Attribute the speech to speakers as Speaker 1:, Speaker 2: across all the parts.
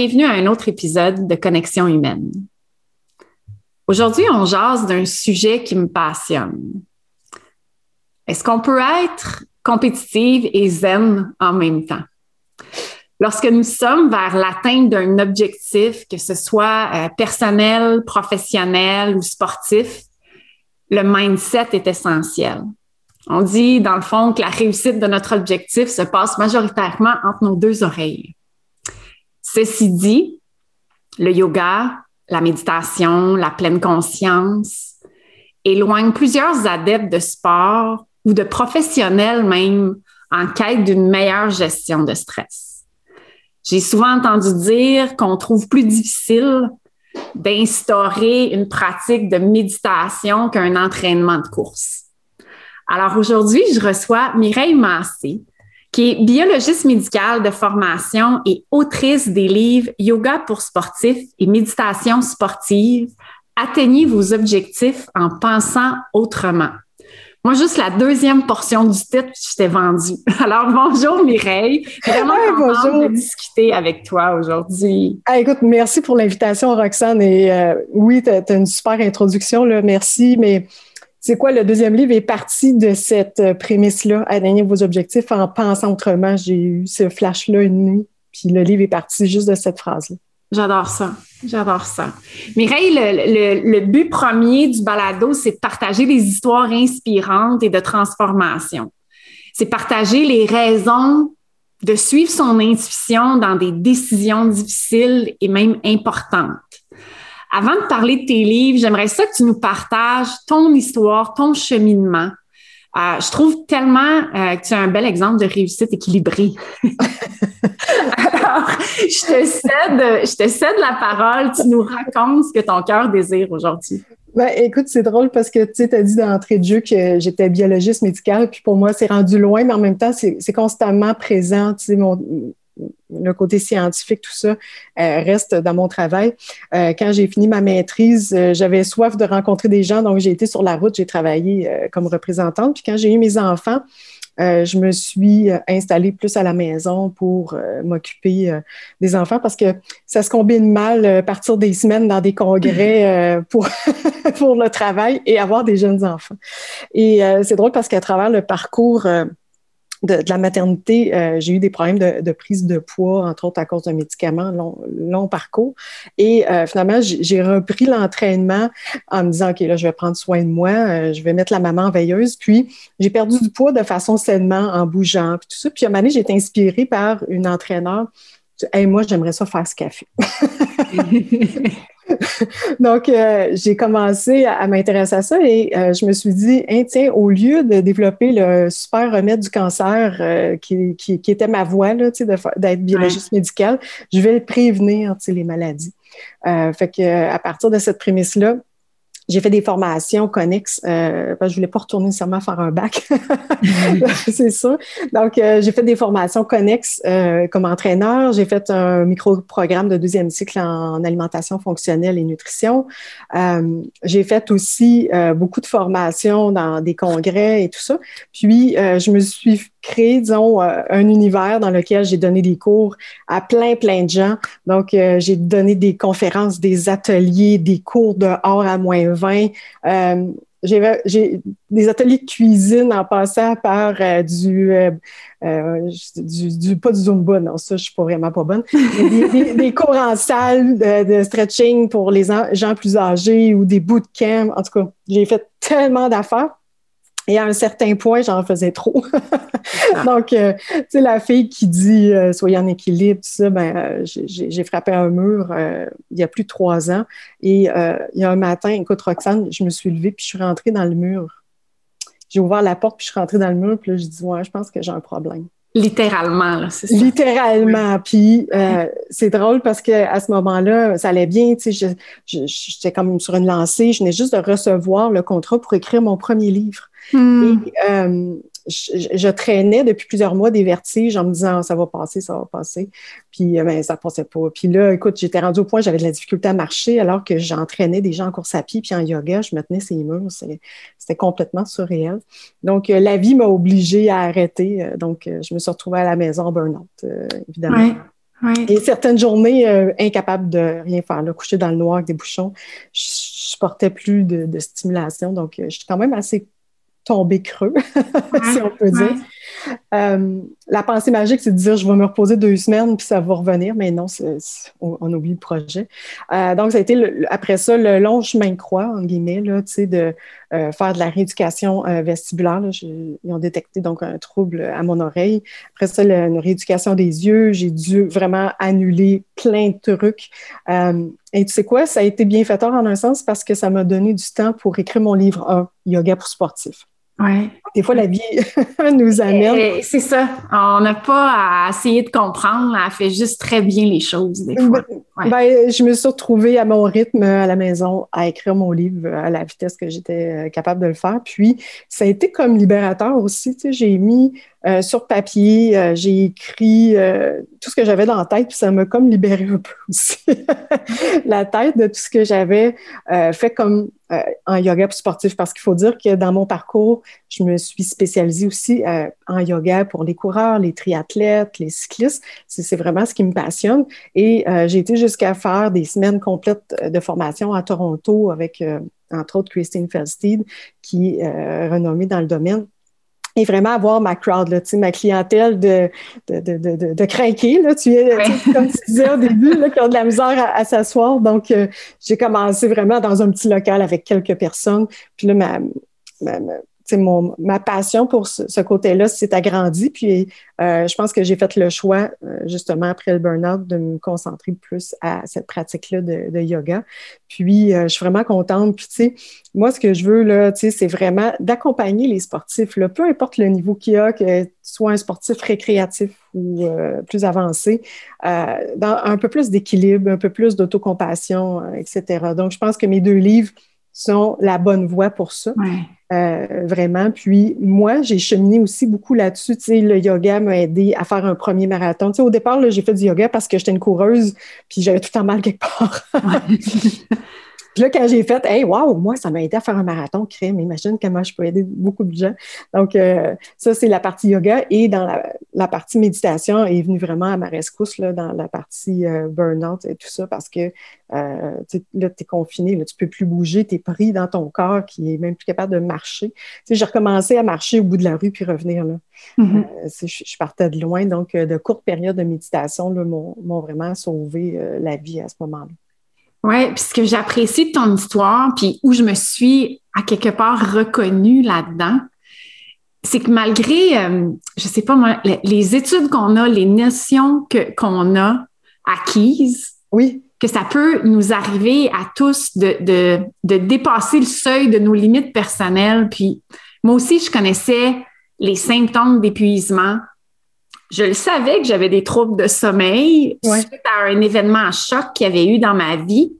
Speaker 1: Bienvenue à un autre épisode de Connexion humaine. Aujourd'hui, on jase d'un sujet qui me passionne. Est-ce qu'on peut être compétitive et zen en même temps? Lorsque nous sommes vers l'atteinte d'un objectif, que ce soit euh, personnel, professionnel ou sportif, le mindset est essentiel. On dit, dans le fond, que la réussite de notre objectif se passe majoritairement entre nos deux oreilles. Ceci dit, le yoga, la méditation, la pleine conscience éloignent plusieurs adeptes de sport ou de professionnels même en quête d'une meilleure gestion de stress. J'ai souvent entendu dire qu'on trouve plus difficile d'instaurer une pratique de méditation qu'un entraînement de course. Alors aujourd'hui, je reçois Mireille Massé, qui est biologiste médicale de formation et autrice des livres Yoga pour sportifs et Méditation sportive. Atteignez vos objectifs en pensant autrement. Moi, juste la deuxième portion du titre, je t'ai vendu. Alors, bonjour Mireille. Vraiment bonjour. de discuter avec toi aujourd'hui.
Speaker 2: Ah, écoute, merci pour l'invitation, Roxane. Et euh, oui, tu as, une super introduction, là. merci. Mais c'est quoi, le deuxième livre est parti de cette euh, prémisse-là, atteindre vos objectifs en pensant autrement? J'ai eu ce flash-là une nuit, puis le livre est parti juste de cette phrase-là.
Speaker 1: J'adore ça. J'adore ça. Mireille, le, but premier du balado, c'est de partager des histoires inspirantes et de transformation. C'est partager les raisons de suivre son intuition dans des décisions difficiles et même importantes. Avant de parler de tes livres, j'aimerais ça que tu nous partages ton histoire, ton cheminement. Euh, je trouve tellement euh, que tu es un bel exemple de réussite équilibrée. Alors, je te, cède, je te cède la parole. Tu nous racontes ce que ton cœur désire aujourd'hui.
Speaker 2: Ben, écoute, c'est drôle parce que tu as dit d'entrée de jeu que j'étais biologiste médicale, puis pour moi, c'est rendu loin, mais en même temps, c'est constamment présent. Le côté scientifique, tout ça, euh, reste dans mon travail. Euh, quand j'ai fini ma maîtrise, euh, j'avais soif de rencontrer des gens, donc j'ai été sur la route, j'ai travaillé comme représentante. Puis quand j'ai eu mes enfants, je me suis installée plus à la maison pour m'occuper des enfants parce que ça se combine mal partir des semaines dans des congrès pour, pour le travail et avoir des jeunes enfants. Et c'est drôle parce qu'à travers le parcours de, la maternité, euh, j'ai eu des problèmes de, prise de poids, entre autres à cause d'un médicament, long, long parcours. Et euh, finalement, j'ai repris l'entraînement en me disant, OK, là, je vais prendre soin de moi, euh, je vais mettre la maman veilleuse. Puis, j'ai perdu du poids de façon sainement en bougeant, puis tout ça. Puis, à un moment donné, j'ai été inspirée par une entraîneur. Hey, moi, j'aimerais ça faire ce café. Donc, euh, j'ai commencé à, m'intéresser à ça et euh, je me suis dit, hein, tiens, au lieu de développer le super remède du cancer euh, qui, était ma voie, d'être biologiste médical, je vais prévenir les maladies. fait que, à partir de cette prémisse-là, j'ai fait des formations connexes. Euh, parce que je voulais pas retourner nécessairement faire un bac, c'est sûr. Donc, euh, j'ai fait des formations connexes euh, comme entraîneur. J'ai fait un micro-programme de deuxième cycle en alimentation fonctionnelle et nutrition. Euh, j'ai fait aussi beaucoup de formations dans des congrès et tout ça. Puis, je me suis créé, disons, un univers dans lequel j'ai donné des cours à plein, plein de gens. Donc, j'ai donné des conférences, des ateliers, des cours de hors à moins euh, j'ai des ateliers de cuisine en passant par euh, euh, du, du, pas du Zumba, non, ça, je suis pas vraiment pas bonne. des, cours en salle de, stretching pour les gens plus âgés ou des bootcamps. En tout cas, j'ai fait tellement d'affaires. Et à un certain point, j'en faisais trop. Ah. Donc, euh, tu sais, la fille qui dit euh, soyez en équilibre, tout ça, ben, euh, j'ai frappé un mur il y a plus de trois ans. Et il y a un matin, écoute, Roxane, je me suis levée puis je suis rentrée dans le mur. j'ai ouvert la porte, puis je suis rentrée dans le mur, puis là, je dis, ouais, je pense que j'ai un problème.
Speaker 1: Littéralement, là, c'est ça.
Speaker 2: Littéralement. Puis euh, c'est drôle parce qu'à ce moment-là, ça allait bien. Tu sais, j'étais comme sur une lancée. Je venais juste de recevoir le contrat pour écrire mon premier livre. Hmm. Et, euh, je, traînais depuis plusieurs mois des vertiges en me disant ça va passer, ça va passer. Puis euh, ben, ça passait pas. Puis là, écoute, j'étais rendue au point, j'avais de la difficulté à marcher alors que j'entraînais des gens en course à pied puis en yoga, je me tenais ces murs. C'était complètement surréel. Donc, euh, la vie m'a obligée à arrêter. Euh, donc, je me suis retrouvée à la maison en burn-out, évidemment. Et certaines journées, incapable de rien faire, là, coucher dans le noir avec des bouchons, je, ne portais plus de, de stimulation. Donc, je suis quand même assez tomber creux, si on peut dire. Euh, la pensée magique, c'est de dire je vais me reposer deux semaines puis ça va revenir, mais non, on, oublie le projet. Euh, donc, ça a été après ça le long chemin de croix, en guillemets, là, de euh, faire de la rééducation vestibulaire. ils ont détecté donc un trouble à mon oreille. Après ça, une rééducation des yeux. J'ai dû vraiment annuler plein de trucs. et tu sais quoi, ça a été bienfaiteur en un sens parce que ça m'a donné du temps pour écrire mon livre 1, Yoga pour sportifs.
Speaker 1: Ouais.
Speaker 2: Des fois, la vie nous amène.
Speaker 1: C'est ça. On n'a pas à essayer de comprendre. Elle fait juste très bien les choses, des fois.
Speaker 2: Ben, ben, je me suis retrouvée à mon rythme à la maison à écrire mon livre à la vitesse que j'étais euh, capable de le faire. Puis, ça a été comme libérateur aussi. Tu sais, j'ai mis euh, sur papier, euh, j'ai écrit tout ce que j'avais dans la tête, puis ça m'a comme libéré un peu aussi la tête de tout ce que j'avais fait comme en yoga sportif. Parce qu'il faut dire que dans mon parcours, je me suis spécialisée aussi en yoga pour les coureurs, les triathlètes, les cyclistes. C'est vraiment ce qui me passionne. Et j'ai été jusqu'à faire des semaines complètes de formation à Toronto avec, euh, entre autres, Christine Felsteed, qui est euh, renommée dans le domaine et vraiment avoir ma crowd, là, ma clientèle de, de, de, de, de craquer, là, tu es, comme tu disais au début, là, qui ont de la misère à, s'asseoir. Donc, euh, j'ai commencé vraiment dans un petit local avec quelques personnes. Puis là, ma, ma, mon, ma passion pour ce, côté-là s'est agrandie. Puis euh, je pense que j'ai fait le choix, euh, justement, après le burn-out, de me concentrer plus à cette pratique-là de, yoga. Puis euh, je suis vraiment contente. Puis tu sais, moi, ce que je veux, c'est vraiment d'accompagner les sportifs, là, peu importe le niveau qu'il y a, que tu sois un sportif récréatif ou plus avancé, dans un peu plus d'équilibre, un peu plus d'autocompassion, etc. Donc, je pense que mes deux livres sont la bonne voie pour ça. Euh, vraiment. Puis moi, j'ai cheminé aussi beaucoup là-dessus. Tu sais, le yoga m'a aidé à faire un premier marathon. Tu sais, au départ, j'ai fait du yoga parce que j'étais une coureuse, puis j'avais tout le temps mal quelque part. Puis là, quand j'ai fait, hey, wow, moi, ça m'a aidé à faire un marathon crème. Imagine comment je peux aider beaucoup de gens. Donc, euh, ça, c'est la partie yoga. Et dans la, partie méditation est venue vraiment à ma rescousse là, dans la partie euh, burn-out et tout ça parce que euh, là, tu es confiné, là, tu peux plus bouger, tu es pris dans ton corps qui est même plus capable de marcher. j'ai recommencé à marcher au bout de la rue puis revenir. Là. Mm-hmm. je, je, partais de loin. Donc, de courtes périodes de méditation m'ont vraiment sauvé la vie à ce moment-là.
Speaker 1: Oui, puis ce que j'apprécie de ton histoire, puis où je me suis à quelque part reconnue là-dedans, c'est que malgré, je euh, je sais pas moi, les, études qu'on a, les notions que, qu'on a acquises,
Speaker 2: oui.
Speaker 1: que ça peut nous arriver à tous de, de, de dépasser le seuil de nos limites personnelles. Puis moi aussi, je connaissais les symptômes d'épuisement, je le savais que j'avais des troubles de sommeil suite à un événement à choc qu'il y avait eu dans ma vie.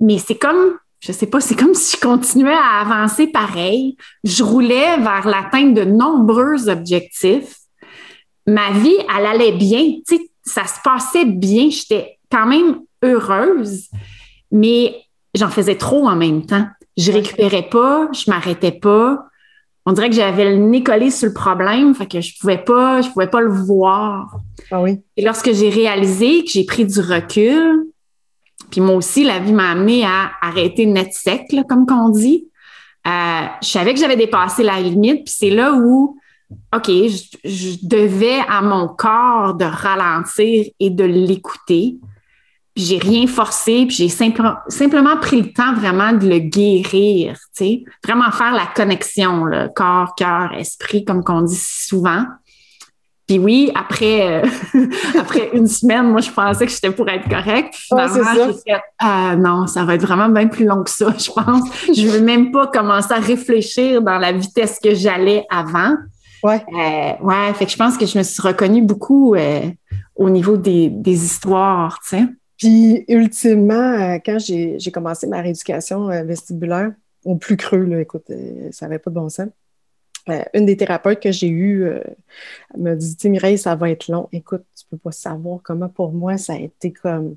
Speaker 1: Mais c'est comme, je sais pas, c'est comme si je continuais à avancer pareil. Je roulais vers l'atteinte de nombreux objectifs. Ma vie, elle allait bien. Tu sais, ça se passait bien. J'étais quand même heureuse, mais j'en faisais trop en même temps. Je récupérais pas, je m'arrêtais pas on dirait que j'avais le nez collé sur le problème, fait que je pouvais pas, je pouvais pas le voir.
Speaker 2: Ah oui.
Speaker 1: Et lorsque j'ai réalisé que j'ai pris du recul, puis moi aussi, la vie m'a amené à arrêter net sec, là, comme qu'on dit. Euh, je savais que j'avais dépassé la limite, puis c'est là où, OK, je, devais à mon corps de ralentir et de l'écouter puis j'ai rien forcé, puis j'ai simplement pris le temps vraiment de le guérir, tu sais, vraiment faire la connexion, le corps, cœur, esprit, comme qu'on dit souvent. Puis oui, après, euh, après une semaine, moi, je pensais que j'étais pour être correcte. Finalement, ah, non, ça va être vraiment bien plus long que ça, je pense. je ne veux même pas commencer à réfléchir dans la vitesse que j'allais avant.
Speaker 2: Ouais.
Speaker 1: Euh, ouais, fait que je pense que je me suis reconnue beaucoup euh, au niveau des, des histoires, tu sais.
Speaker 2: Puis, ultimement, quand j'ai commencé ma rééducation vestibulaire, au plus creux, là, écoute, ça n'avait pas de bon sens. Euh, une des thérapeutes que j'ai eues euh, me dit Mireille, ça va être long. Écoute, tu peux pas savoir comment pour moi ça a été comme.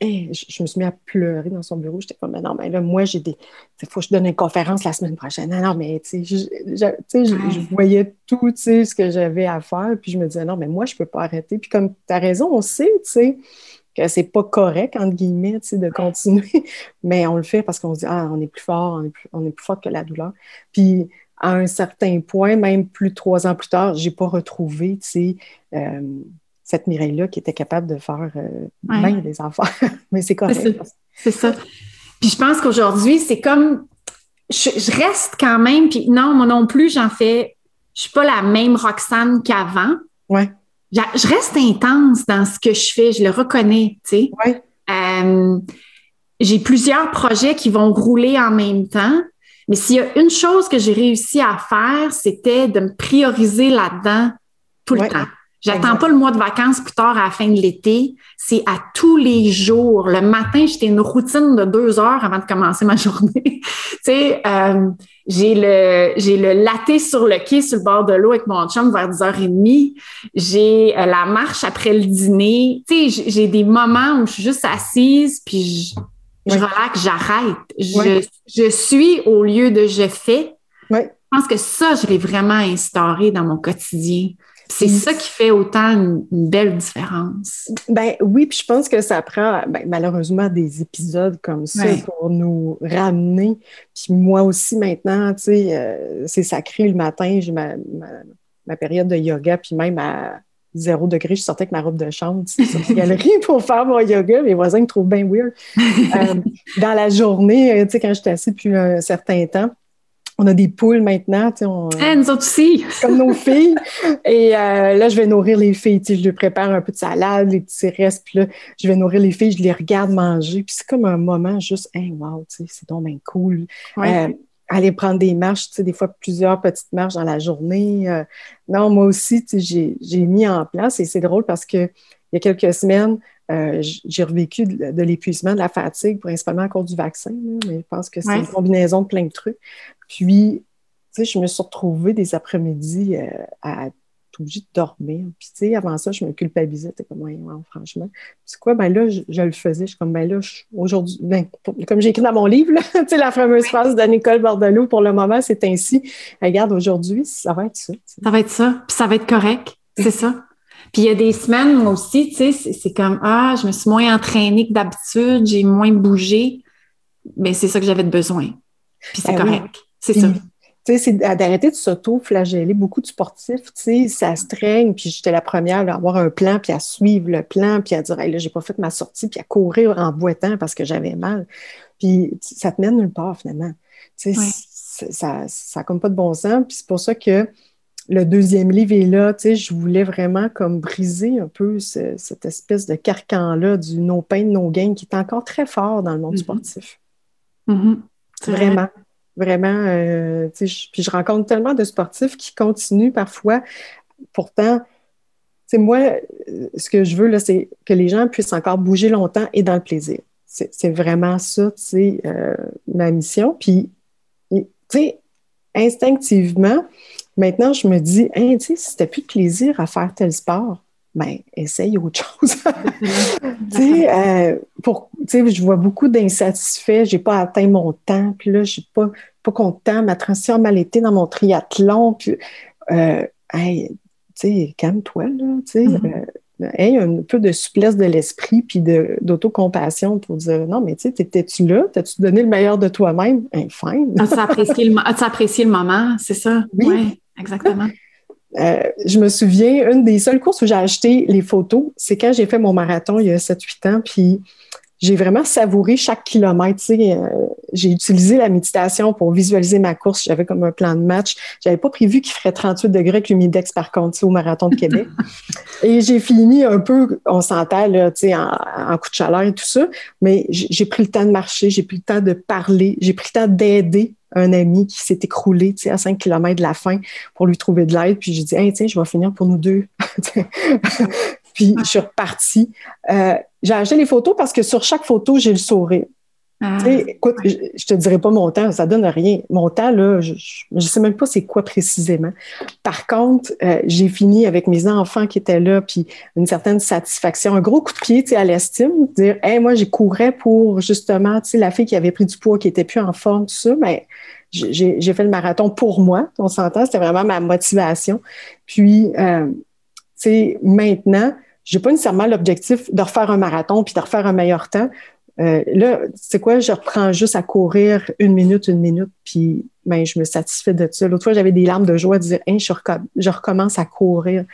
Speaker 2: je, me suis mis à pleurer dans son bureau. J'étais comme, mais non, mais là, moi, j'ai des. Il faut que je donne une conférence la semaine prochaine. Non, non, mais tu sais, je, voyais tout ce que j'avais à faire. Puis je me disais, non, mais moi, je peux pas arrêter. Puis comme tu as raison, on sait, tu sais que c'est pas correct, entre guillemets, de continuer, mais on le fait parce qu'on se dit, ah, on est plus fort, on est plus, on est plus fort que la douleur. Puis à un certain point, même plus de trois ans plus tard, j'ai pas retrouvé, euh, cette Mireille-là qui était capable de faire euh, des enfants. Mais c'est correct.
Speaker 1: C'est ça. Puis je pense qu'aujourd'hui, c'est comme, je, reste quand même, puis non, moi non plus, j'en fais, je suis pas la même Roxane qu'avant.
Speaker 2: Ouais.
Speaker 1: Je, reste intense dans ce que je fais, je le reconnais, tu sais.
Speaker 2: Ouais.
Speaker 1: Euh, j'ai plusieurs projets qui vont rouler en même temps. Mais s'il y a une chose que j'ai réussi à faire, c'était de me prioriser là-dedans tout le temps. J'attends pas le mois de vacances plus tard à la fin de l'été. C'est à tous les jours. Le matin, j'étais une routine de deux heures avant de commencer ma journée. tu sais, euh, j'ai le j'ai le latte sur le quai sur le bord de l'eau avec mon chum vers 10h30. J'ai euh, la marche après le dîner. Tu sais, j'ai des moments où je suis juste assise puis je, je relaxe, j'arrête. Je, suis au lieu de je fais.
Speaker 2: Je
Speaker 1: pense que ça, je l'ai vraiment instauré dans mon quotidien. C'est ça qui fait autant une, belle différence.
Speaker 2: Ben oui, puis je pense que ça prend ben, malheureusement des épisodes comme ça pour nous ramener. Puis moi aussi maintenant, tu sais, euh, c'est sacré le matin, j'ai ma, ma, période de yoga, puis même à zéro degré, je sortais avec ma robe de chambre sur la galerie pour faire mon yoga. Mes voisins me trouvent bien weird. Euh, dans la journée, euh, tu sais, quand j'étais assise depuis un certain temps, on a des poules maintenant. On,
Speaker 1: ah, nous autres aussi.
Speaker 2: comme nos filles. Et euh, là, je vais nourrir les filles. Je leur prépare un peu de salade, les petits restes. Puis là, je vais nourrir les filles, je les regarde manger. Puis c'est comme un moment juste, hey, wow, c'est donc bien cool aller prendre des marches, des fois plusieurs petites marches dans la journée. Euh, non, moi aussi, j'ai mis en place et c'est drôle parce que il y a quelques semaines, euh, j'ai revécu de, l'épuisement, de la fatigue, principalement à cause du vaccin, mais je pense que c'est une combinaison de plein de trucs. Puis, tu sais, je me suis retrouvée des après-midi euh, à obligée de dormir. Puis, tu sais, avant ça, je me culpabilisais. C'était comme, ouais, franchement. C'est quoi? Ben là, je, le faisais. Je suis comme, ben là, aujourd'hui, ben, comme j'ai écrit dans mon livre, tu sais, la fameuse phrase de Nicole Bordelot, pour le moment, c'est ainsi. Regarde, aujourd'hui, ça va être ça.
Speaker 1: Ça va être ça. Puis ça va être correct. C'est ça. Puis il y a des semaines, moi aussi, tu sais, c'est comme, ah, je me suis moins entraînée que d'habitude, j'ai moins bougé. Mais c'est ça que j'avais besoin. Puis c'est ben correct. C'est ça
Speaker 2: c'est d'arrêter de s'auto-flageller. Beaucoup de sportifs, tu sais, ça se traîne, puis j'étais la première à avoir un plan, puis à suivre le plan, puis à dire, hey, là, j'ai pas fait ma sortie, puis à courir en boitant parce que j'avais mal. Puis ça te mène nulle part, finalement. Tu sais, ça n'a comme pas de bon sens. Puis c'est pour ça que le deuxième livre est là, tu sais, je voulais vraiment comme briser un peu cette espèce de carcan-là du no pain, no gain qui est encore très fort dans le monde mm-hmm. sportif.
Speaker 1: Mm-hmm.
Speaker 2: Vraiment. Vraiment, euh, puis je rencontre tellement de sportifs qui continuent parfois. Pourtant, c'est moi, ce que je veux, là, c'est que les gens puissent encore bouger longtemps et dans le plaisir. C'est vraiment ça, tu sais, euh, ma mission. Puis, tu sais, instinctivement, maintenant, je me dis, hey, tu sais, si tu plus de plaisir à faire tel sport, ben, essaye autre chose. euh, pour, je vois beaucoup d'insatisfaits, j'ai pas atteint mon temps, puis là, je suis pas, pas content, ma transition a mal été dans mon triathlon, puis, euh, hey, tu sais, calme-toi, là, tu sais. Mm-hmm. Euh, hey, un peu de souplesse de l'esprit puis d'autocompassion pour dire non, mais tu sais, t'étais-tu là? T'as-tu donné le meilleur de toi-même? Enfin.
Speaker 1: As-tu apprécié, le, le moment? C'est ça?
Speaker 2: Oui,
Speaker 1: ouais, exactement.
Speaker 2: Euh, je me souviens, une des seules courses où j'ai acheté les photos, c'est quand j'ai fait mon marathon il y a 7-8 ans, puis j'ai vraiment savouré chaque kilomètre. Euh, j'ai utilisé la méditation pour visualiser ma course. J'avais comme un plan de match. J'avais pas prévu qu'il ferait 38 degrés avec l'humidex, par contre, au marathon de Québec. et j'ai fini un peu, on s'entend, en, en coup de chaleur et tout ça, mais j'ai pris le temps de marcher, j'ai pris le temps de parler, j'ai pris le temps d'aider un ami qui s'est écroulé à 5 km de la fin pour lui trouver de l'aide. Puis j'ai dit, hey, tiens, je vais finir pour nous deux. puis je suis repartie. Euh, j'ai acheté les photos parce que sur chaque photo, j'ai le sourire. Ah. écoute, je, ne te dirai pas mon temps, ça donne rien. Mon temps, là, je ne sais même pas c'est quoi précisément. Par contre, euh, j'ai fini avec mes enfants qui étaient là, puis une certaine satisfaction, un gros coup de pied à l'estime, dire hey, moi, j'ai courais pour justement la fille qui avait pris du poids, qui était plus en forme, tout ça, mais j'ai fait le marathon pour moi, on s'entend, c'était vraiment ma motivation. Puis, euh, sais, maintenant, j'ai pas nécessairement l'objectif de refaire un marathon puis de refaire un meilleur temps. Euh, là, c'est quoi, je reprends juste à courir une minute, une minute, puis ben, je me satisfais de ça. L'autre fois, j'avais des larmes de joie de dire hey, je, recommence à courir.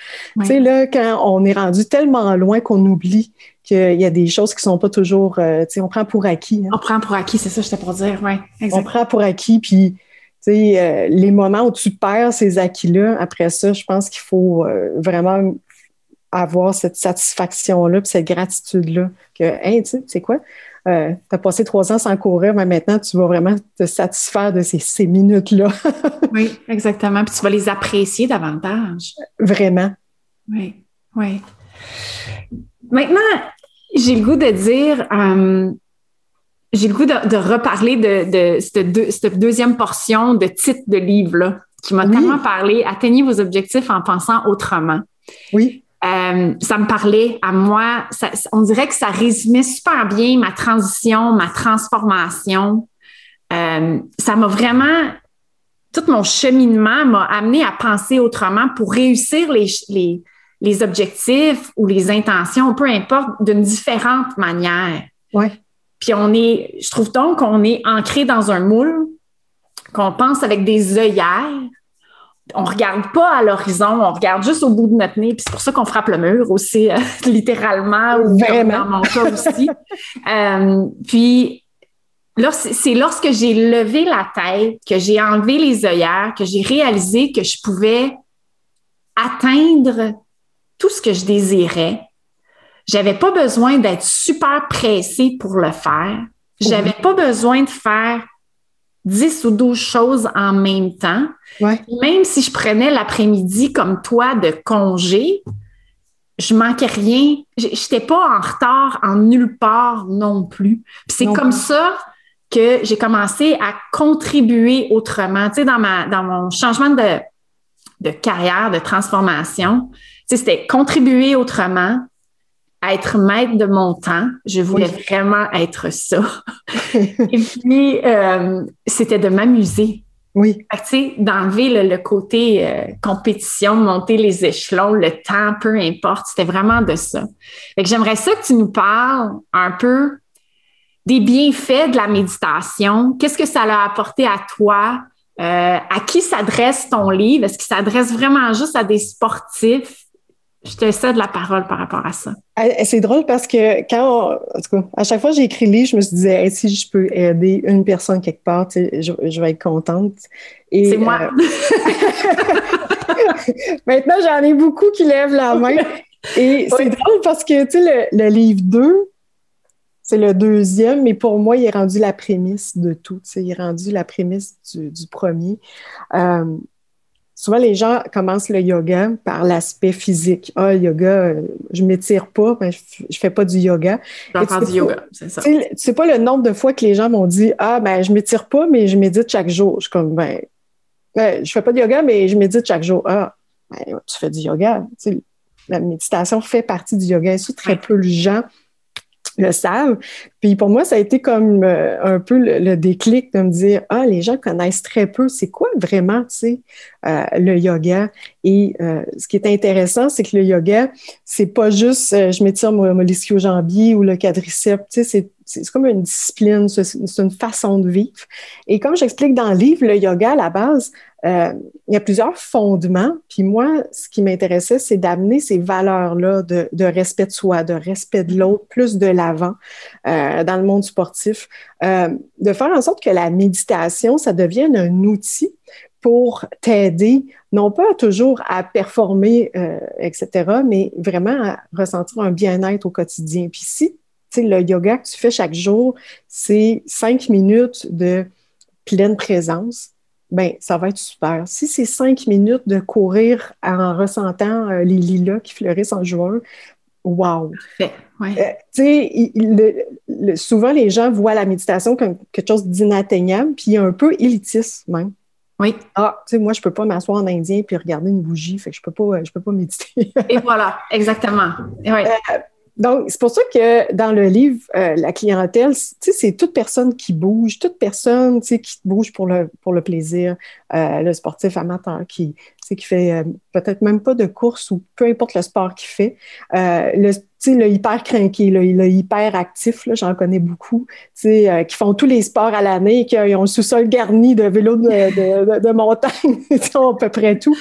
Speaker 2: Tu sais, là, quand on est rendu tellement loin qu'on oublie qu'il y a des choses qui sont pas toujours. Euh, tu sais, on prend pour acquis.
Speaker 1: Hein. On prend pour acquis, c'est ça, je pour dire. Ouais,
Speaker 2: on prend pour acquis, puis euh, les moments où tu perds ces acquis-là, après ça, je pense qu'il faut vraiment avoir cette satisfaction-là, puis cette gratitude-là. Que, hey, tu sais quoi? Euh, tu as passé trois ans sans courir, mais maintenant, tu vas vraiment te satisfaire de ces, minutes-là.
Speaker 1: oui, exactement. Puis tu vas les apprécier davantage.
Speaker 2: Vraiment.
Speaker 1: Oui, oui. Maintenant, j'ai le goût de dire, euh, j'ai le goût de, reparler de, cette, deuxième portion de titre de livre-là qui m'a tellement parlé. Atteignez vos objectifs en pensant autrement.
Speaker 2: Oui.
Speaker 1: Euh, ça me parlait à moi. on dirait que ça résumait super bien ma transition, ma transformation. Euh, ça m'a vraiment, tout mon cheminement m'a amené à penser autrement pour réussir les, les, les objectifs ou les intentions, peu importe, d'une différente manière.
Speaker 2: Ouais.
Speaker 1: Puis on est, je trouve donc qu'on est ancré dans un moule, qu'on pense avec des œillères, on regarde pas à l'horizon, on regarde juste au bout de notre nez. Puis c'est pour ça qu'on frappe le mur aussi, euh, littéralement, ou dans mon cas aussi. Euh, puis c'est lorsque j'ai levé la tête, que j'ai enlevé les œillères, que j'ai réalisé que je pouvais atteindre tout ce que je désirais. J'avais pas besoin d'être super pressée pour le faire. J'avais pas besoin de faire 10 ou 12 choses en même temps. Même si je prenais l'après-midi comme toi de congé, je manquais rien. Je n'étais pas en retard en nulle part non plus. c'est comme ça que j'ai commencé à contribuer autrement. Tu sais, dans, ma, dans mon changement de, de carrière, de transformation, tu sais, c'était contribuer autrement, être maître de mon temps. Je voulais vraiment être ça. Et puis, euh, c'était de m'amuser.
Speaker 2: Oui.
Speaker 1: Tu sais, d'enlever le, côté euh, compétition, monter les échelons, le temps, peu importe. C'était vraiment de ça. Fait que j'aimerais ça que tu nous parles un peu des bienfaits de la méditation. Qu'est-ce que ça a apporté à toi? Euh, à qui s'adresse ton livre? Est-ce qu'il s'adresse vraiment juste à des sportifs? Je te cède la parole par rapport à ça.
Speaker 2: C'est drôle parce que quand, en tout cas, à chaque fois que j'ai écrit le livre, je me suis dit, si je peux aider une personne quelque part, je, vais être contente.
Speaker 1: C'est moi. Euh,
Speaker 2: maintenant, j'en ai beaucoup qui lèvent la main. Et c'est drôle parce que, tu sais, le, livre 2, c'est le deuxième, mais pour moi, il est rendu la prémisse de tout. Il est rendu la prémisse du, premier. Euh, souvent les gens commencent le yoga par l'aspect physique. Ah, yoga, je m'étire pas, ben, je, ne fais pas du yoga.
Speaker 1: Je du yoga, c'est ça.
Speaker 2: Tu sais pas le nombre de fois que les gens m'ont dit Ah, ben, je m'étire pas, mais je médite chaque jour. Je suis comme, ben, ben je fais pas de yoga, mais je médite chaque jour. Ah, ben, tu fais du yoga. la méditation fait partie du yoga. Et très peu de gens le savent. Puis pour moi, ça a été comme euh, un peu le, déclic de me dire, ah, les gens connaissent très peu, c'est quoi vraiment, tu sais, euh, le yoga? Et euh, ce qui est intéressant, c'est que le yoga, c'est pas juste je m'étire mon, mon ischio-jambier ou le quadriceps, tu sais, c'est comme une discipline, c'est une façon de vivre. Et comme j'explique dans le livre, le yoga, à la base, euh, il y a plusieurs fondements. Puis moi, ce qui m'intéressait, c'est d'amener ces valeurs-là de, respect de soi, de respect de l'autre, plus de l'avant euh, dans le monde sportif, euh, de faire en sorte que la méditation, ça devienne un outil pour t'aider, non pas toujours à performer, etc., mais vraiment à ressentir un bien-être au quotidien. Puis si le yoga que tu fais chaque jour, c'est cinq minutes de pleine présence, ben ça va être super. Si c'est cinq minutes de courir en ressentant euh, les lilas qui fleurissent en juin, wow!
Speaker 1: Ouais.
Speaker 2: Euh, souvent, les gens voient la méditation comme quelque chose d'inatteignable, puis un peu élitiste même.
Speaker 1: Oui.
Speaker 2: Ah, tu sais, moi, je peux pas m'asseoir en indien puis regarder une bougie, fait que je peux pas, je peux pas méditer.
Speaker 1: Et voilà, exactement. Ouais.
Speaker 2: Euh, donc, c'est pour ça que dans le livre, euh, la clientèle, c'est toute personne qui bouge, toute personne qui bouge pour le, pour le plaisir, euh, le sportif amateur qui, qui fait euh, peut-être même pas de course ou peu importe le sport qu'il fait. le, le hyper craqué, le, le hyper actif, j'en connais beaucoup, qui font tous les sports à l'année, qui ont le sous-sol garni de vélos de, de, de, de montagne, à peu près tout.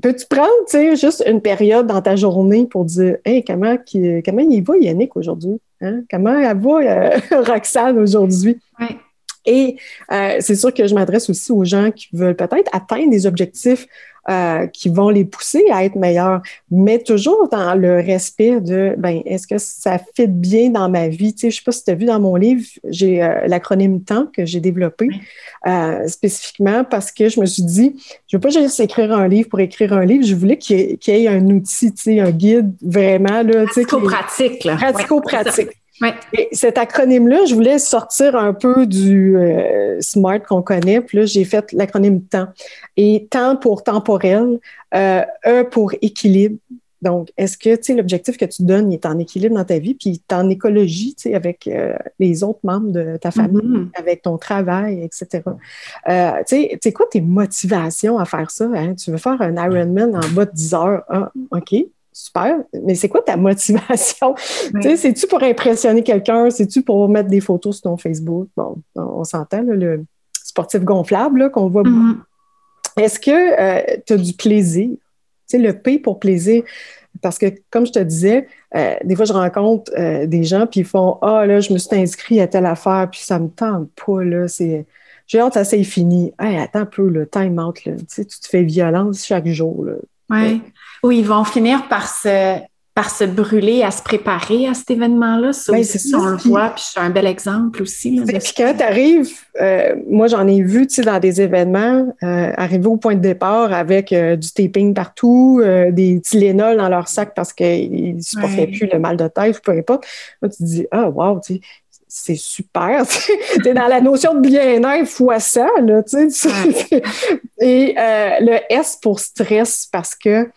Speaker 2: Peux-tu prendre, tu sais, juste une période dans ta journée pour dire, hey, comment, comment il va Yannick aujourd'hui? Hein? Comment elle va euh, Roxane aujourd'hui? Et euh, c'est sûr que je m'adresse aussi aux gens qui veulent peut-être atteindre des objectifs euh, qui vont les pousser à être meilleurs, mais toujours dans le respect de, ben, est-ce que ça fit bien dans ma vie? Tu sais, je ne sais pas si tu as vu dans mon livre, j'ai euh, l'acronyme temps que j'ai développé euh, spécifiquement parce que je me suis dit, je ne veux pas juste écrire un livre pour écrire un livre, je voulais qu'il y, ait un outil, tu sais, un guide vraiment.
Speaker 1: Pratico-pratique.
Speaker 2: Pratico-pratique. Cet acronyme-là, je voulais sortir un peu du euh, SMART qu'on connaît. Puis là, j'ai fait l'acronyme temps. Et temps pour temporel, euh, E pour équilibre. Donc, est-ce que tu sais, l'objectif que tu donnes il est en équilibre dans ta vie, puis tu en écologie tu sais, avec euh, les autres membres de ta famille, mm-hmm. avec ton travail, etc. Tu sais, quoi tes motivations à faire ça? Hein? Tu veux faire un Ironman en bas de 10 heures? Ah, OK, super, mais c'est quoi ta motivation? C'est-tu pour impressionner quelqu'un? C'est-tu pour mettre des photos sur ton Facebook? Bon, on s'entend, le sportif gonflable qu'on voit beaucoup. Mm-hmm. Est-ce que euh, tu as du plaisir? Tu sais, le P pour plaisir. Parce que, comme je te disais, euh, des fois, je rencontre euh, des gens, puis ils font Ah, là, je me suis inscrit à telle affaire, puis ça me tente pas, là. C'est... J'ai hâte, ça c'est fini. Hey, attends un peu, le time out, là. Tu, sais, tu te fais violence chaque jour, là.
Speaker 1: Oui. Ou ils vont finir par se, par se brûler à se préparer à cet événement-là. Ça ben, aussi, on le voit, puis c'est un bel exemple aussi.
Speaker 2: puis quand tu arrives, euh, moi j'en ai vu dans des événements, euh, arriver au point de départ avec euh, du taping partout, des Tylenol dans leur sac parce qu'ils ne supportaient plus le mal de tête peu importe. Moi, tu te dis, ah, wow, c'est super. Tu es dans la notion de bien-être fois ça. Là, tu sais, Et le S pour stress parce que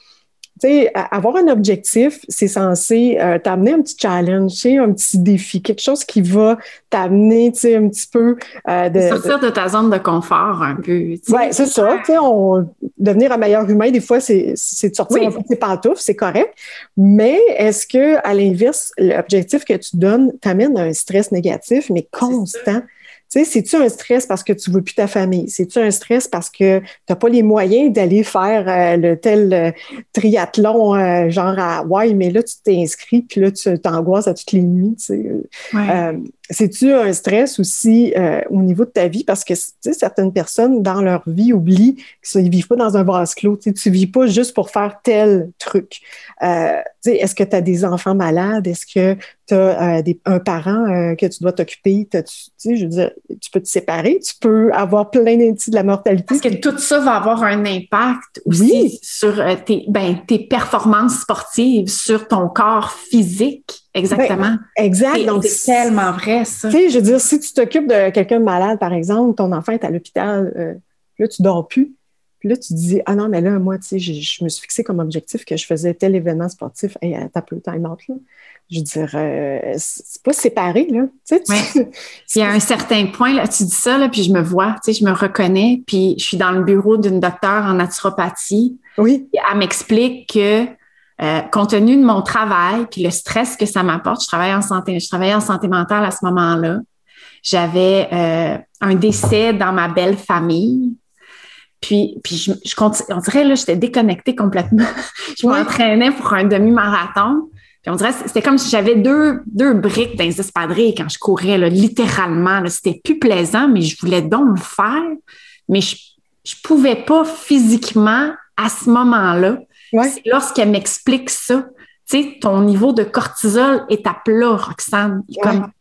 Speaker 2: sais, avoir un objectif, c'est censé euh, t'amener un petit challenge, un petit défi, quelque chose qui va t'amener, tu sais, un petit peu
Speaker 1: euh, de sortir de... ta zone de confort un peu. Oui,
Speaker 2: c'est ça. Tu sais, on... devenir un meilleur humain, des fois, c'est de sortir un peu tes pantoufles, c'est correct. Mais est-ce que, à l'inverse, l'objectif que tu donnes t'amène à un stress négatif, mais constant? Tu sais, c'est-tu un stress parce que tu veux plus ta famille? C'est-tu un stress parce que tu n'as pas les moyens d'aller faire euh, le tel euh, triathlon euh, genre à ouais, mais là, tu t'es inscrit, puis là, tu t'angoisses à toutes les nuits, tu sais. C'est-tu un stress aussi au niveau de ta vie? Parce que certaines personnes, dans leur vie, oublient qu'ils ne vivent pas dans un vase clos. Tu ne vis pas juste pour faire tel truc. Est-ce que tu as des enfants malades? Est-ce que tu as un parent que tu dois t'occuper? Tu je veux dire, tu peux te séparer, tu peux avoir plein d'indices de la mortalité.
Speaker 1: Parce que tout ça va avoir un impact aussi sur euh, tes, ben, tes performances sportives, sur ton corps physique. Exactement. Ben,
Speaker 2: exact.
Speaker 1: c'est tellement vrai, ça.
Speaker 2: Tu sais, je veux dire, si tu t'occupes de quelqu'un de malade, par exemple, ton enfant est à l'hôpital, euh, là, tu dors plus. Puis là, tu te dis, ah non, mais là, moi, tu sais, je, me suis fixé comme objectif que je faisais tel événement sportif. Hey, t'as peu time out, là je veux dire, euh, c'est pas séparé, là. Tu
Speaker 1: sais, Il y a un certain point, là, tu dis ça, là, puis je me vois, tu sais, je me reconnais, puis je suis dans le bureau d'une docteure en naturopathie.
Speaker 2: Oui.
Speaker 1: elle m'explique que, euh, compte tenu de mon travail, puis le stress que ça m'apporte, je travaille en santé, je travaillais en santé mentale à ce moment-là. J'avais euh, un décès dans ma belle famille. Puis, puis je, je on dirait, là, j'étais déconnectée complètement. je m'entraînais pour un demi-marathon. Puis on dirait, c'était comme si j'avais deux, deux briques dans les espadrilles quand je courais, là, littéralement. C'était plus plaisant, mais je voulais donc le faire. Mais je, je pouvais pas physiquement à ce moment-là. C'est lorsqu'elle m'explique ça. Tu sais, ton niveau de cortisol est à plat, Roxane. Comme,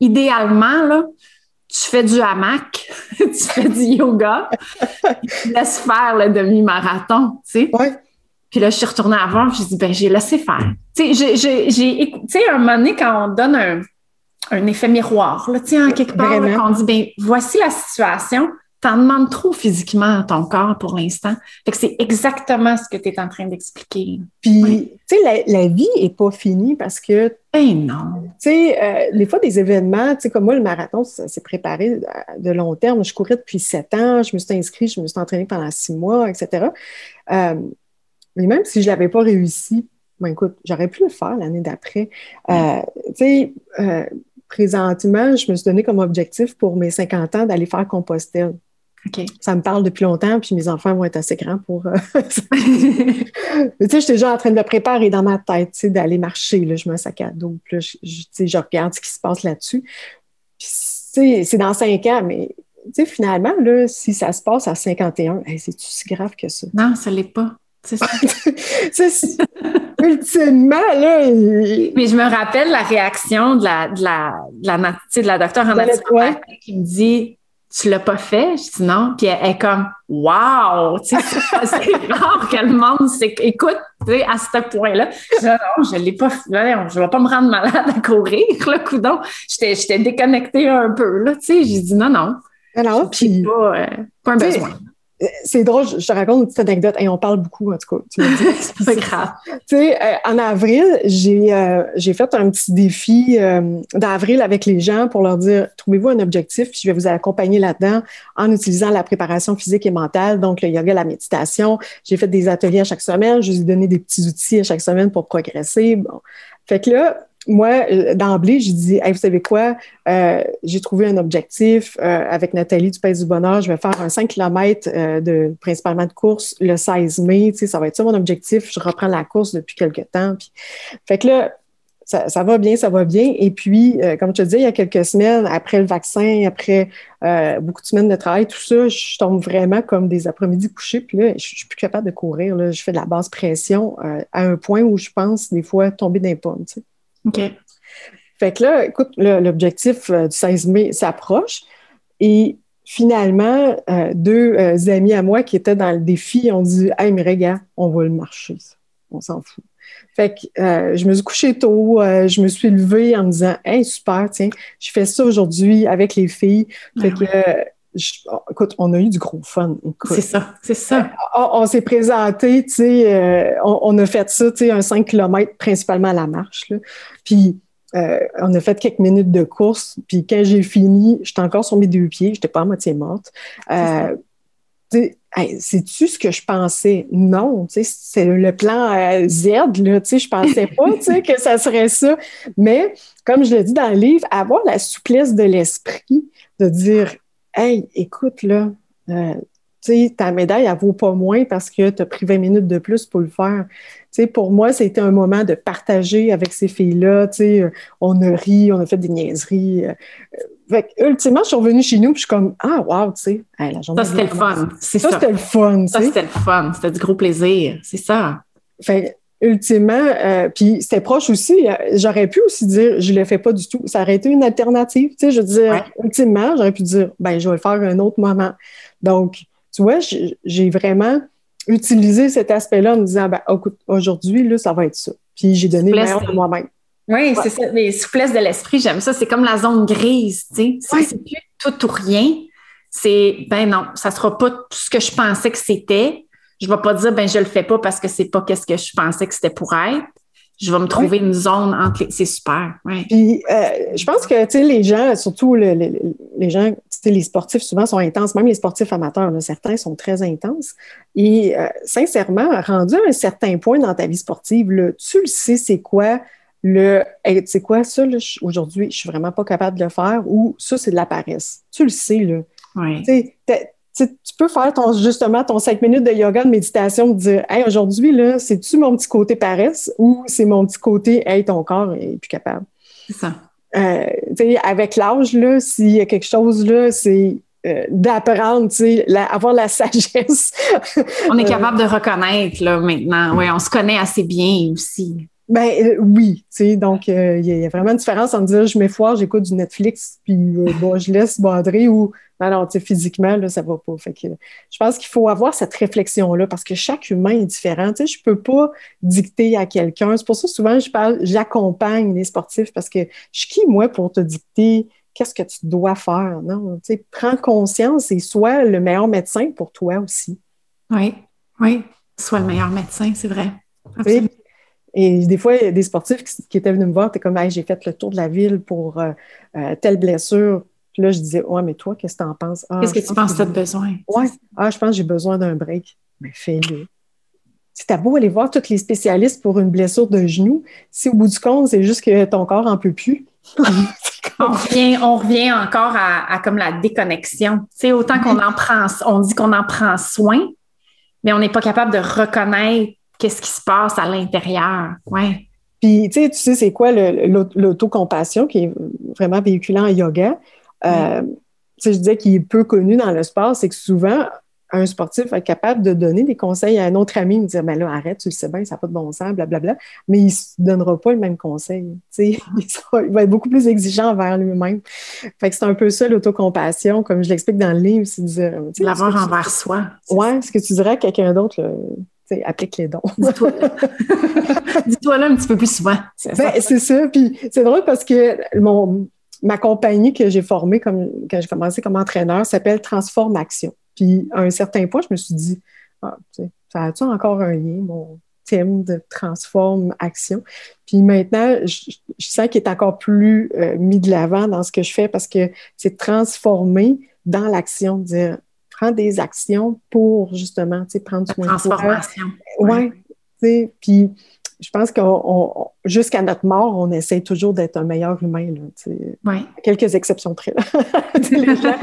Speaker 1: idéalement, là, tu fais du hamac, tu fais du yoga, tu laisses faire le demi-marathon, tu sais. Puis là, je suis retournée avant, je dit, ben, j'ai laissé faire. Tu sais, j'ai, tu un moment donné, quand on donne un, un effet miroir, là, tu sais, en quelque part, là, on dit, ben, voici la situation, t'en demandes trop physiquement à ton corps pour l'instant. Fait que c'est exactement ce que tu es en train d'expliquer.
Speaker 2: Puis, tu sais, la, vie est pas finie parce que...
Speaker 1: Ben non.
Speaker 2: Tu sais, euh, des fois, des événements, tu sais, comme moi, le marathon, ça s'est préparé euh, de long terme. Je courais depuis sept ans, je me suis inscrite, je me suis entraînée pendant six mois, etc. Euh, mais même si je l'avais pas réussi, ben écoute, j'aurais pu le faire l'année d'après. tu sais, présentement, je me suis donné comme objectif pour mes 50 ans d'aller faire Compostelle. Ça me parle depuis longtemps, puis mes enfants vont être assez grands pour. Euh, mais tu sais, j'étais déjà en train de me préparer dans ma tête, tu sais, d'aller marcher. Là, je mets un sac à dos, puis là, je, je, je regarde ce qui se passe là-dessus. Puis, tu sais, c'est dans cinq ans, mais tu sais, finalement, là, si ça se passe à 51, c'est-tu si grave que ça?
Speaker 1: Non, ça l'est pas. C'est ça.
Speaker 2: ultimement, là.
Speaker 1: Mais je me rappelle la réaction de la, de la, de la, de la docteure en qui me dit tu l'as pas fait? Je dis non. Puis elle, est comme, wow! c'est rare que le monde écoute, à ce point-là. Je dis non, je l'ai pas fait. Je vais pas me rendre malade à courir, le coudon. J'étais déconnectée un peu, là, tu sais. J'ai dit non, non.
Speaker 2: Alors, puis.
Speaker 1: Pas, euh, pas un besoin
Speaker 2: c'est drôle, je te raconte une petite anecdote et on parle beaucoup, en tout cas.
Speaker 1: c'est pas grave.
Speaker 2: Tu sais, euh, en avril, j'ai euh, j'ai fait un petit défi euh, d'avril avec les gens pour leur dire trouvez-vous un objectif, puis je vais vous accompagner là-dedans en utilisant la préparation physique et mentale, donc le yoga, la méditation. J'ai fait des ateliers à chaque semaine, je vous ai donné des petits outils à chaque semaine pour progresser. Bon. Fait que là, moi, euh, d'emblée, j'ai dit, vous savez quoi, euh, j'ai trouvé un objectif euh, avec Nathalie du Pays du Bonheur. Je vais faire un 5 km de, principalement de course le 16 mai. Tu sais, ça va être ça mon objectif. Je reprends la course depuis quelques temps. Puis, fait que là, ça, va bien, ça va bien. Et puis, comme je te disais, il y a quelques semaines, après le vaccin, après beaucoup de semaines de travail, tout ça, je tombe vraiment comme des après-midi couchés. Puis là, je, suis plus capable de courir. Je fais de la basse pression à un point où je pense des fois tomber d'un sais.
Speaker 1: OK.
Speaker 2: Fait que là, écoute, l'objectif euh, du 16 mai s'approche et finalement, euh, deux euh, amis à moi qui étaient dans le défi ont dit Hey, mais regarde, on va le marcher, on s'en fout. Fait que je me suis couchée tôt, je me suis levée en me disant Hey, super, tiens, je fais ça aujourd'hui avec les filles. Fait que Écoute, on a eu du gros fun.
Speaker 1: C'est ça, c'est ça.
Speaker 2: On, s'est présenté, tu sais, euh, on, a fait ça, tu sais, un 5 km principalement à la marche. Puis, euh, on a fait quelques minutes de course. Puis, quand j'ai fini, j'étais encore sur mes deux pieds, j'étais pas à moitié morte. Euh, c'est-tu ce que je pensais? Non, c'est le plan Z, là, tu sais, je pensais pas, que ça serait ça. Mais, comme je l'ai dit dans le livre, avoir la souplesse de l'esprit, de dire, Hey, écoute, là, euh, ta médaille, elle vaut pas moins parce que tu as pris 20 minutes de plus pour le faire. pour moi, c'était un moment de partager avec ces filles-là. Euh, on a ri, on a fait des niaiseries. Euh, fait, ultimement, je suis revenue chez nous et je suis comme Ah, wow, tu sais,
Speaker 1: la journée. Ça, c'était le fun.
Speaker 2: Ça, ça. c'était le fun.
Speaker 1: Ça, c'était le fun. C'était du gros plaisir. C'est ça.
Speaker 2: Fait, ultimement, euh, puis c'était proche aussi, euh, j'aurais pu aussi dire, je ne le fais pas du tout. Ça aurait été une alternative, tu sais, je veux dire, ultimement, j'aurais pu dire, ben, je vais le faire un autre moment. Donc, tu vois, j'ai vraiment utilisé cet aspect-là en me disant, ben, aujourd'hui, là, ça va être ça. Puis j'ai donné le meilleur de moi-même.
Speaker 1: Oui, c'est ça, les souplesses de l'esprit, j'aime ça. C'est comme la zone grise, tu sais. C'est plus tout ou rien. C'est, ben non, ça sera pas tout ce que je pensais que c'était je ne vais pas dire, ben je le fais pas parce que c'est pas qu'est-ce que je pensais que c'était pour être. Je vais me trouver une zone entre les... C'est super.
Speaker 2: Puis, euh, je pense que, tu sais, les gens, surtout les gens, les sportifs souvent sont intenses, même les sportifs amateurs, certains sont très intenses. Et euh, sincèrement, rendu à un certain point dans ta vie sportive, là, tu le sais, c'est quoi le, tu sais quoi, ça, aujourd'hui, je suis vraiment pas capable de le faire ou ça, c'est de la paresse. Tu le sais, là.
Speaker 1: Oui
Speaker 2: tu peux faire ton, justement ton cinq minutes de yoga, de méditation, de dire Hey, aujourd'hui, là, c'est-tu mon petit côté paresse ou c'est mon petit côté Hey, ton corps est plus capable?
Speaker 1: C'est ça.
Speaker 2: Euh, avec l'âge, là, s'il y a quelque chose, là, c'est euh, d'apprendre, avoir la sagesse.
Speaker 1: on est euh, capable de reconnaître, là, maintenant. Oui, on se connaît assez bien aussi.
Speaker 2: Ben euh, oui, tu sais, donc il y, a vraiment une différence entre dire je m'effoire, j'écoute du Netflix, puis bon, je laisse badrer ou non, tu sais, physiquement, là, ça va pas. Fait que je pense qu'il faut avoir cette réflexion-là parce que chaque humain est différent. Tu sais, je peux pas dicter à quelqu'un. C'est pour ça souvent je parle, j'accompagne les sportifs parce que je suis qui, moi, pour te dicter qu'est-ce que tu dois faire? Non, tu sais, prends conscience et sois le meilleur médecin pour toi aussi.
Speaker 1: Oui, oui, sois le meilleur médecin, c'est vrai.
Speaker 2: Et des fois, il y a des sportifs qui, étaient venus me voir, tu es comme, hey, j'ai fait le tour de la ville pour euh, euh, telle blessure. Puis là, je disais, ouais, mais toi, qu'est-ce que tu en penses?
Speaker 1: Ah, qu'est-ce que tu penses que tu as besoin?
Speaker 2: Ouais, ah, je pense que j'ai besoin d'un break. Mais fais-le. Tu as beau aller voir tous les spécialistes pour une blessure de genou, si au bout du compte, c'est juste que ton corps n'en peut plus,
Speaker 1: on, revient, on revient encore à, comme la déconnexion. Tu autant qu'on en prend, on dit qu'on en prend soin, mais on n'est pas capable de reconnaître qu'est-ce qui se passe à l'intérieur? Ouais.
Speaker 2: Puis, tu sais, tu sais, c'est quoi l'autocompassion qui est vraiment véhiculant en yoga? Euh, je disais qu'il est peu connu dans le sport, c'est que souvent, un sportif être capable de donner des conseils à un autre ami, me dire ben là, arrête, tu le sais bien, ça n'a pas de bon sens, blablabla. Mais il ne donnera pas le même conseil. Il, il, va être beaucoup plus exigeant envers lui-même. Fait que c'est un peu ça l'autocompassion, comme je l'explique dans le livre, c'est dire.
Speaker 1: L'avoir envers soi.
Speaker 2: Oui, ce que tu dirais à quelqu'un d'autre, applique les dons.
Speaker 1: Dis-toi là un petit peu plus souvent.
Speaker 2: C'est ben, ça. Puis c'est drôle parce que mon, ma compagnie que j'ai formée comme, quand j'ai commencé comme entraîneur s'appelle Transform Action. Puis à un certain point, je me suis dit, ah, ça a-tu encore un lien, mon thème de transforme action? Puis maintenant, je, sens qu'il est encore plus euh, mis de l'avant dans ce que je fais parce que c'est transformer dans l'action, dire prends des actions pour justement prendre soin
Speaker 1: de toi.
Speaker 2: Oui. Ouais, puis je pense que jusqu'à notre mort, on essaie toujours d'être un meilleur humain. Là, Quelques exceptions près. les gens,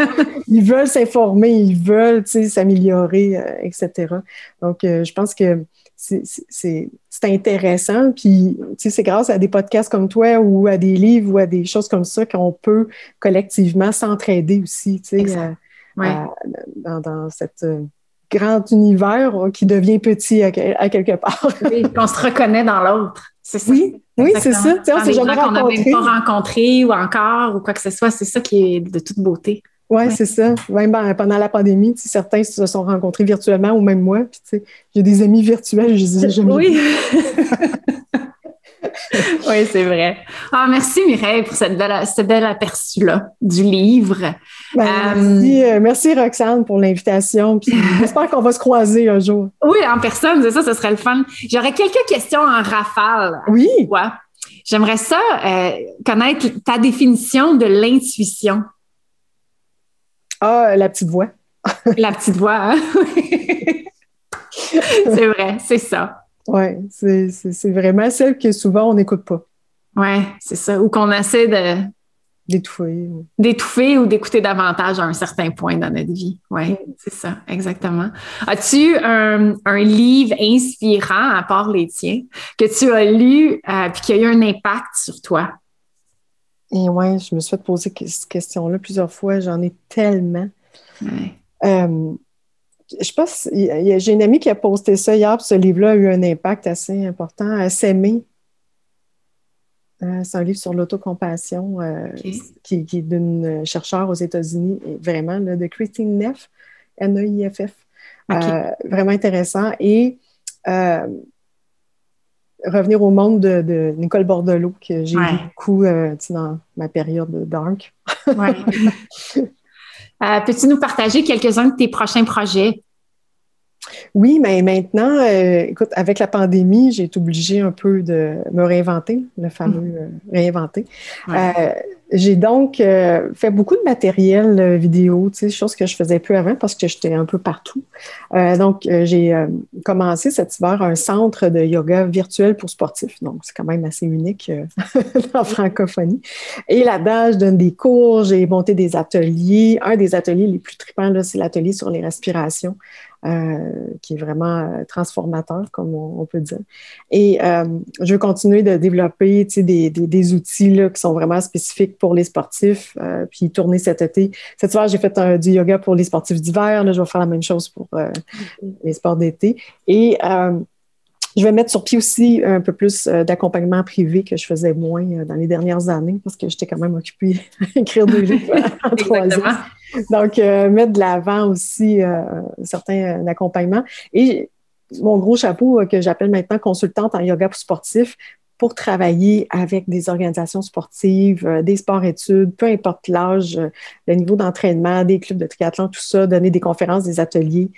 Speaker 2: ils veulent s'informer, ils veulent s'améliorer, euh, etc. Donc, euh, je pense que c'est intéressant. Puis, c'est grâce à des podcasts comme toi ou à des livres ou à des choses comme ça qu'on peut collectivement s'entraider aussi euh, dans, dans, cette grand univers hein, qui devient petit à, quelque part.
Speaker 1: oui, qu'on se reconnaît dans l'autre.
Speaker 2: C'est ça. Oui, oui c'est ça.
Speaker 1: On s'est jamais qu'on n'avait pas rencontré ou encore ou quoi que ce soit. C'est ça qui est de toute beauté.
Speaker 2: Ouais, c'est ça. Même ben, pendant la pandémie, certains se sont rencontrés virtuellement ou même moi. J'ai des amis virtuels, je disais jamais.
Speaker 1: Oui. oui, c'est vrai. Ah, merci Mireille pour cette belle, cette belle aperçu-là du livre.
Speaker 2: Ben, merci, euh, euh, merci, Roxane pour l'invitation. J'espère qu'on va se croiser un jour.
Speaker 1: Oui, en personne, c'est ça, ce serait le fun. J'aurais quelques questions en rafale.
Speaker 2: Oui.
Speaker 1: J'aimerais ça euh, connaître ta définition de l'intuition.
Speaker 2: Ah, la petite voix.
Speaker 1: la petite voix, hein? c'est vrai, c'est ça.
Speaker 2: Oui, c'est vraiment celle que souvent on n'écoute pas.
Speaker 1: Oui, c'est ça. Ou qu'on essaie de.
Speaker 2: D'étouffer.
Speaker 1: D'étouffer ou d'écouter davantage à un certain point dans notre vie. Oui, c'est ça, exactement. As-tu un, un, livre inspirant, à part les tiens, que tu as lu euh, puis qui a eu un impact sur toi?
Speaker 2: Et oui, je me suis fait poser cette question-là plusieurs fois. J'en ai tellement. Ouais. Euh, je pense, j'ai une amie qui a posté ça hier, puis ce livre-là a eu un impact assez important. À s'aimer. Euh, c'est un livre sur l'autocompassion euh, qui, est d'une chercheure aux États-Unis, vraiment, de Christine Neff, N-E-I-F-F. Euh, vraiment intéressant. Et revenir au monde de, Nicole Bordelot, que j'ai lu beaucoup dans ma période de dark.
Speaker 1: Euh, peux-tu nous partager quelques-uns de tes prochains projets?
Speaker 2: Oui, mais maintenant, euh, écoute, avec la pandémie, j'ai été obligée un peu de me réinventer, le fameux mm. euh, réinventer. J'ai donc fait beaucoup de matériel vidéo, tu sais, chose que je faisais plus avant parce que j'étais un peu partout. donc, j'ai commencé cet hiver un centre de yoga virtuel pour sportifs. Donc, c'est quand même assez unique en francophonie. Et là-dedans, je donne des cours, j'ai monté des ateliers. Un des ateliers les plus tripants, c'est l'atelier sur les respirations. Euh, qui est vraiment euh, transformateur, comme on, peut dire. Et euh, je veux continuer de développer des, outils qui sont vraiment spécifiques pour les sportifs, puis tourner cet été. Cette soir, j'ai fait du yoga pour les sportifs d'hiver. Là, je vais faire la même chose pour les sports d'été. Et je vais mettre sur pied aussi un peu plus d'accompagnement privé que je faisais moins dans les dernières années parce que j'étais quand même occupée à écrire des livres en trois ans. Donc, euh, mettre de l'avant aussi euh, certains euh, accompagnements. Et mon gros chapeau que j'appelle maintenant consultante en yoga pour sportifs pour travailler avec des organisations sportives, des sports-études, peu importe l'âge, le niveau d'entraînement, des clubs de triathlon, tout ça, donner des conférences, des ateliers,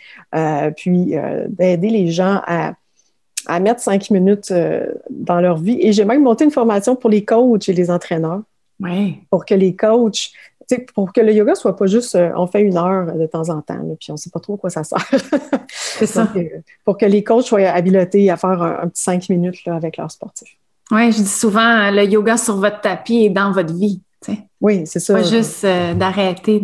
Speaker 2: puis d'aider les gens à, à, mettre cinq minutes dans leur vie. Et j'ai même monté une formation pour les coachs et les entraîneurs.
Speaker 1: Oui.
Speaker 2: Pour que les coachs pour que le yoga soit pas juste euh, on fait une heure de temps en temps, puis on sait pas trop à quoi ça sert.
Speaker 1: C'est ça.
Speaker 2: Euh, pour que les coachs soient habilités à faire un, petit cinq minutes là, avec leurs sportifs.
Speaker 1: Oui, je dis souvent, le yoga sur votre tapis est dans votre vie.
Speaker 2: Oui, c'est ça.
Speaker 1: Pas juste euh, d'arrêter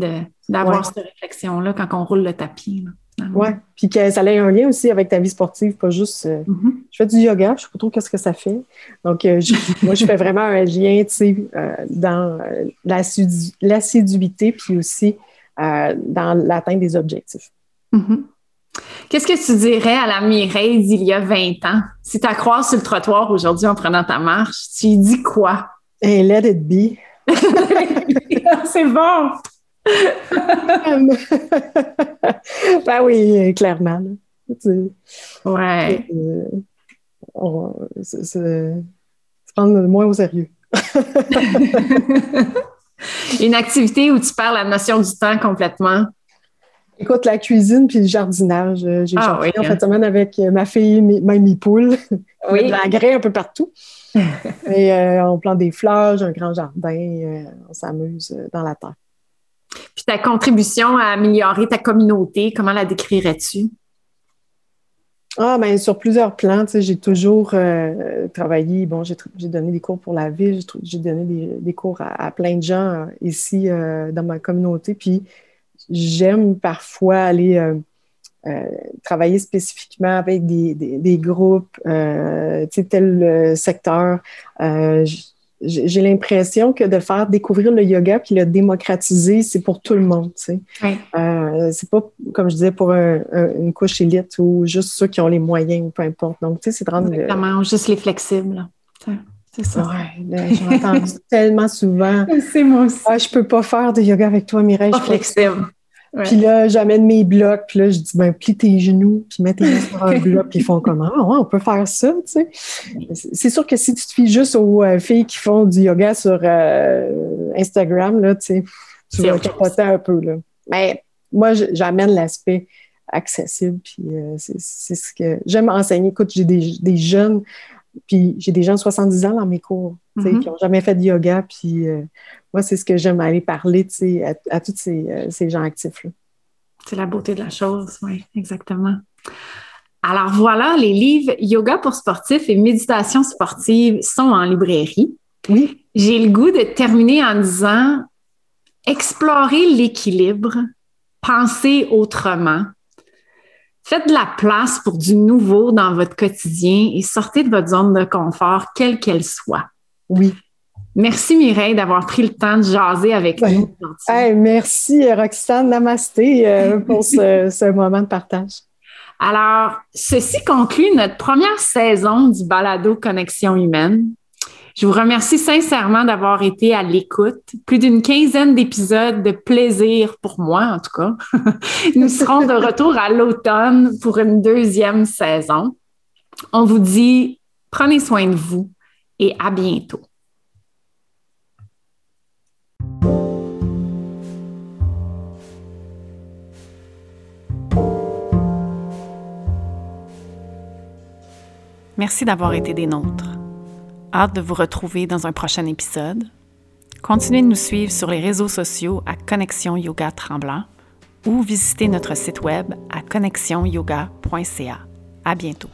Speaker 1: d'avoir cette réflection-là quand on roule le tapis.
Speaker 2: Oui, puis que ça ait un lien aussi avec ta vie sportive, pas juste euh, mm-hmm. je fais du yoga, je sais pas trop qu'est-ce que ça fait. Donc, euh, moi, je fais vraiment un lien, tu sais, euh, dans l'assiduité, puis aussi dans l'atteinte des objectifs.
Speaker 1: Mm-hmm. Qu'est-ce que tu dirais à la Mireille d'il y a 20 ans? Si tu croise sur le trottoir aujourd'hui en prenant ta marche, tu lui dis quoi?
Speaker 2: Hey, let it be.
Speaker 1: C'est bon!
Speaker 2: ben oui, clairement.
Speaker 1: ouais.
Speaker 2: c'est prendre moins au sérieux.
Speaker 1: Une activité où tu perds la notion du temps complètement.
Speaker 2: Écoute, la cuisine puis le jardinage. Euh, j'ai ah, en fait semaine avec ma fille, même mes poules. Oui. de l'engrais un peu partout. Et euh, on plante des fleurs, un grand jardin, euh, on s'amuse dans la terre.
Speaker 1: Puis ta contribution à améliorer ta communauté, comment la décrirais-tu?
Speaker 2: Ah, bien, sur plusieurs plans, j'ai toujours euh, travaillé. Bon, j'ai donné des cours pour la ville, j'ai donné des, cours à, plein de gens euh, ici euh, dans ma communauté. Puis j'aime parfois aller travailler spécifiquement avec des, des groupes, tel secteur j'ai l'impression que de faire découvrir le yoga puis le démocratiser, c'est pour tout le monde. Euh, c'est pas, comme je disais, pour une couche élite ou juste ceux qui ont les moyens, peu importe. Donc, tu sais, c'est de rendre.
Speaker 1: Exactement, juste les flexibles.
Speaker 2: C'est ça. Ouais, j'ai entendu tellement souvent.
Speaker 1: C'est moi aussi.
Speaker 2: Ah, je peux pas faire de yoga avec toi, Mireille.
Speaker 1: Pas flexible.
Speaker 2: Puis là, j'amène mes blocs, puis là, je dis, ben, plie tes genoux, puis mets tes mains sur un bloc, puis ils font comment? Ah, on peut faire ça, tu sais. C'est sûr que si tu te fies juste aux euh, filles qui font du yoga sur euh, Instagram, là, tu sais, tu vas capoter un peu, là. Mais moi, j'amène l'aspect accessible, puis euh, c'est ce que j'aime enseigner. Écoute, j'ai des, des, jeunes, puis j'ai des gens de 70 ans dans mes cours, tu sais, mm-hmm. qui n'ont jamais fait de yoga, puis moi, c'est ce que j'aime aller parler à, à tous ces, euh, ces gens actifs-là.
Speaker 1: C'est la beauté de la chose, oui, exactement. Alors voilà, les livres Yoga pour sportifs et Méditation sportive sont en librairie.
Speaker 2: Oui.
Speaker 1: J'ai le goût de terminer en disant explorez l'équilibre, pensez autrement, faites de la place pour du nouveau dans votre quotidien et sortez de votre zone de confort, quelle qu'elle soit.
Speaker 2: Oui.
Speaker 1: Merci Mireille d'avoir pris le temps de jaser avec nous.
Speaker 2: merci Roxane, namasté euh, pour ce, moment de partage.
Speaker 1: Alors, ceci conclut notre première saison du balado Connexion humaine. Je vous remercie sincèrement d'avoir été à l'écoute. Plus d'une quinzaine d'épisodes de plaisir pour moi, en tout cas. Nous serons de retour à l'automne pour une deuxième saison. On vous dit, prenez soin de vous et à bientôt. Merci d'avoir été des nôtres. Hâte de vous retrouver dans un prochain épisode. Continuez de nous suivre sur les réseaux sociaux à Connexion Yoga Tremblant ou visitez notre site web à connexionyoga.ca. À bientôt.